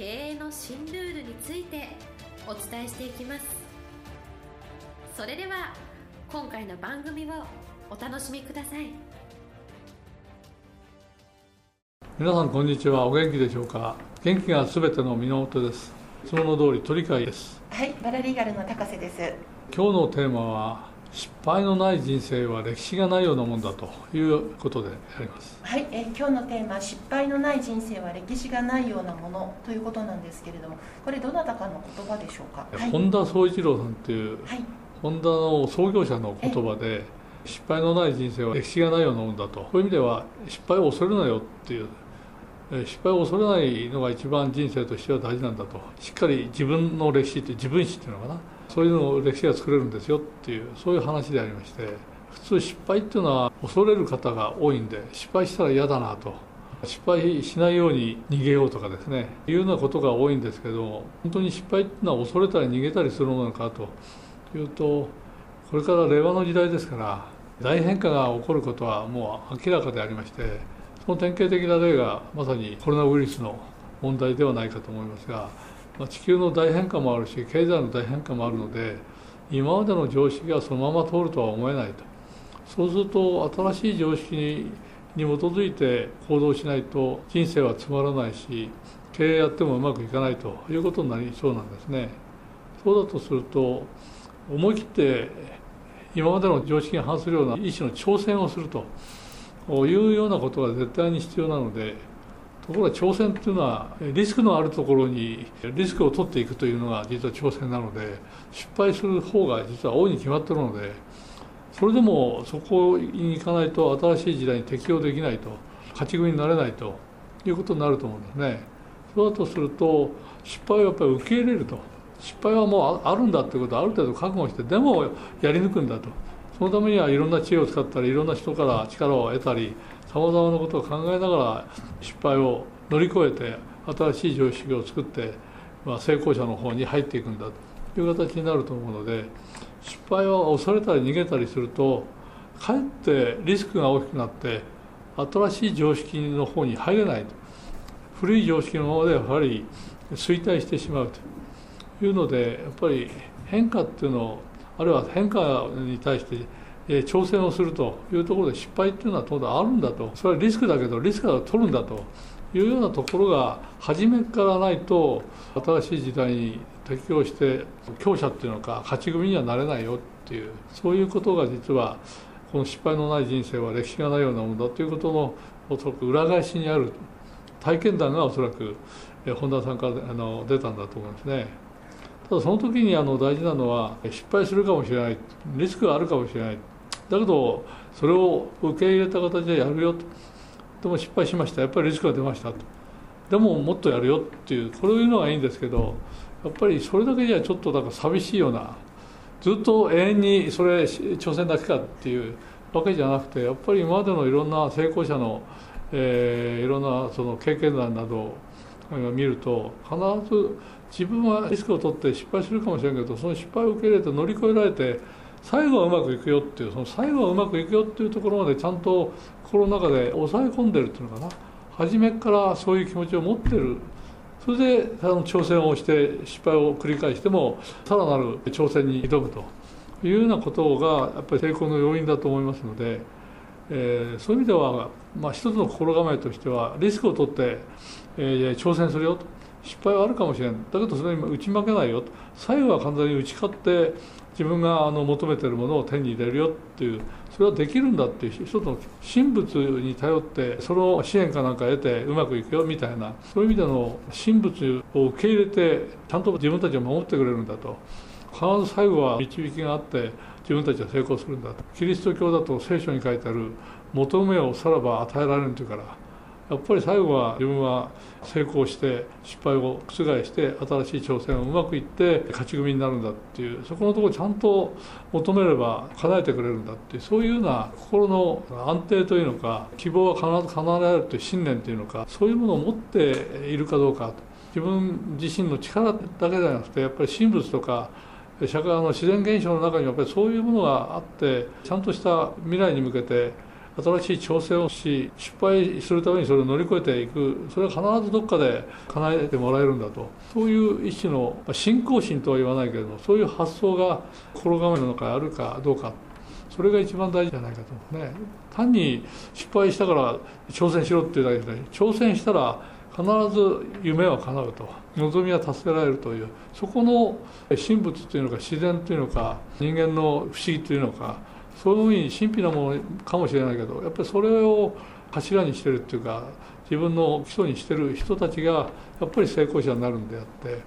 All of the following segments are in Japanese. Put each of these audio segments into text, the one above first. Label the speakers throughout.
Speaker 1: 経営の新ルールについてお伝えしていきます。それでは今回の番組をお楽しみください。
Speaker 2: 皆さんこんにちは。お元気でしょうか？元気がすべての源です。いつもの通り鳥飼です。
Speaker 3: はいバラリーガルの高瀬です。
Speaker 2: 今日のテーマは失敗のない人生は歴史がないようなもんだということであります。
Speaker 3: はいえ今日のテーマ失敗のない人生は歴史がないようなものということなんですけれどもこれどなたかの言葉でしょうか、はい、
Speaker 2: 本田宗一郎さんっていう、はい、ホンダの創業者の言葉で失敗のない人生は歴史がないようなもんだと。こういう意味では失敗を恐れるなよっていう失敗を恐れないのが一番人生としては大事なんだと。しっかり自分の歴史って自分史っていうのかな。そういうのを歴史が作れるんですよっていうそういう話でありまして普通失敗っていうのは恐れる方が多いんで失敗したら嫌だなと。失敗しないように逃げようとかですね。いうようなことが多いんですけど本当に失敗っていうのは恐れたり逃げたりするものなのかと。いうとこれから令和の時代ですから大変化が起こることはもう明らかでありましてその典型的な例がまさにコロナウイルスの問題ではないかと思いますがまあ、地球の大変化もあるし経済の大変化もあるので今までの常識がそのまま通るとは思えないと。そうすると新しい常識に基づいて行動しないと人生はつまらないし経営やってもうまくいかないということになりそうなんですね。そうだとすると思い切って今までの常識に反するような一種の挑戦をすると。いうようなことが絶対に必要なのでところが挑戦っていうのはリスクのあるところにリスクを取っていくというのが実は挑戦なので失敗する方が実は大いに決まってるのでそれでもそこに行かないと新しい時代に適応できないと勝ち組になれないということになると思うんですね。そうだとすると失敗をやっぱり受け入れると失敗はもうあるんだということをある程度覚悟してでもやり抜くんだとそのためにはいろんな知恵を使ったりいろんな人から力を得たりさまざまなことを考えながら失敗を乗り越えて新しい常識を作って、まあ、成功者の方に入っていくんだという形になると思うので失敗は恐れたり逃げたりするとかえってリスクが大きくなって新しい常識の方に入れない古い常識のままでやはり衰退してしまうというのでやっぱり変化っていうのをあるいは変化に対してえ挑戦をするというところで失敗っていうのは当然あるんだとそれはリスクだけどリスクは取るんだというようなところが初めからないと新しい時代に適応して強者っていうのか勝ち組にはなれないよっていうそういうことが実はこの失敗のない人生は歴史がないようなものだということのおそらく裏返しにある体験談がおそらく本田さんからあの出たんだと思いますね。ただその時にあの大事なのは失敗するかもしれない。リスクがあるかもしれない。だけどそれを受け入れた形でやるよ。とでも失敗しました。やっぱりリスクが出ましたと。でももっとやるよっていうこういうのがいいんですけどやっぱりそれだけじゃちょっとなんか寂しいようなずっと永遠にそれ挑戦だけかっていうわけじゃなくてやっぱり今までのいろんな成功者の、えー、いろんなその経験談などを見ると必ず自分はリスクを取って失敗するかもしれんけどその失敗を受け入れて乗り越えられて最後はうまくいくよっていうその最後はうまくいくよっていうところまでちゃんと心の中で抑え込んでるっていうのかな。初めからそういう気持ちを持ってるそれであの挑戦をして失敗を繰り返してもさらなる挑戦に挑むというようなことがやっぱり成功の要因だと思いますので、えー、そういう意味では、まあ、一つの心構えとしてはリスクを取って、えー、挑戦するよと。失敗はあるかもしれないだけどそれに打ち負けないよ最後は完全に打ち勝って自分があの求めてるものを手に入れるよっていう。それはできるんだっていう一つの神仏に頼ってその支援かなんか得てうまくいくよみたいな。そういう意味での神仏を受け入れてちゃんと自分たちを守ってくれるんだと。必ず最後は導きがあって自分たちは成功するんだと。キリスト教だと聖書に書いてある求めをさらば与えられるというから。やっぱり最後は自分は成功して失敗を覆して新しい挑戦をうまくいって勝ち組になるんだっていうそこのところちゃんと求めれば叶えてくれるんだっていうそういうような心の安定というのか希望は必ず叶えられるという信念というのかそういうものを持っているかどうか自分自身の力だけではなくてやっぱり神仏とか社会の自然現象の中にやっぱりそういうものがあってちゃんとした未来に向けて新しい挑戦をし失敗するためにそれを乗り越えていく。それは必ずどっかで叶えてもらえるんだと。そういう一種の信仰心とは言わないけれどそういう発想が心構えなの中にあるかどうか。それが一番大事じゃないかと思うね。単に失敗したから挑戦しろっていうだけで挑戦したら必ず夢は叶うと。望みは達せられるという。そこの神仏というのか自然というのか人間の不思議というのかそういうふうに神秘なものかもしれないけどやっぱりそれを柱にしてるっていうか自分の基礎にしてる人たちがやっぱり成功者になるんであって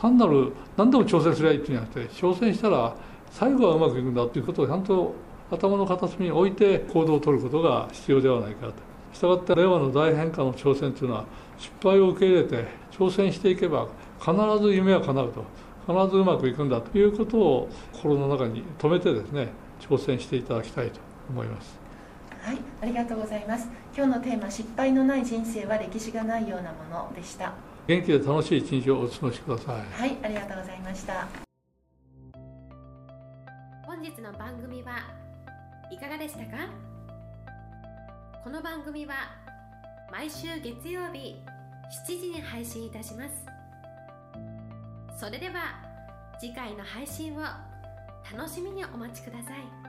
Speaker 2: 単なる何でも挑戦すりゃいいっていうんじゃなくて挑戦したら最後はうまくいくんだということをちゃんと頭の片隅に置いて行動をとることが必要ではないかと。したがって令和の大変化の挑戦というのは失敗を受け入れて挑戦していけば必ず夢は叶うと必ずうまくいくんだということを心の中に留めてですね挑戦していただきたいと思います。
Speaker 3: はいありがとうございます。今日のテーマ失敗のない人生は歴史がないようなものでした。
Speaker 2: 元気で楽しい一日をお過ごしください。
Speaker 3: はいありがとうございました。
Speaker 1: 本日の番組はいかがでしたか？この番組は毎週月曜日7時に配信いたします。それでは次回の配信を楽しみにお待ちください。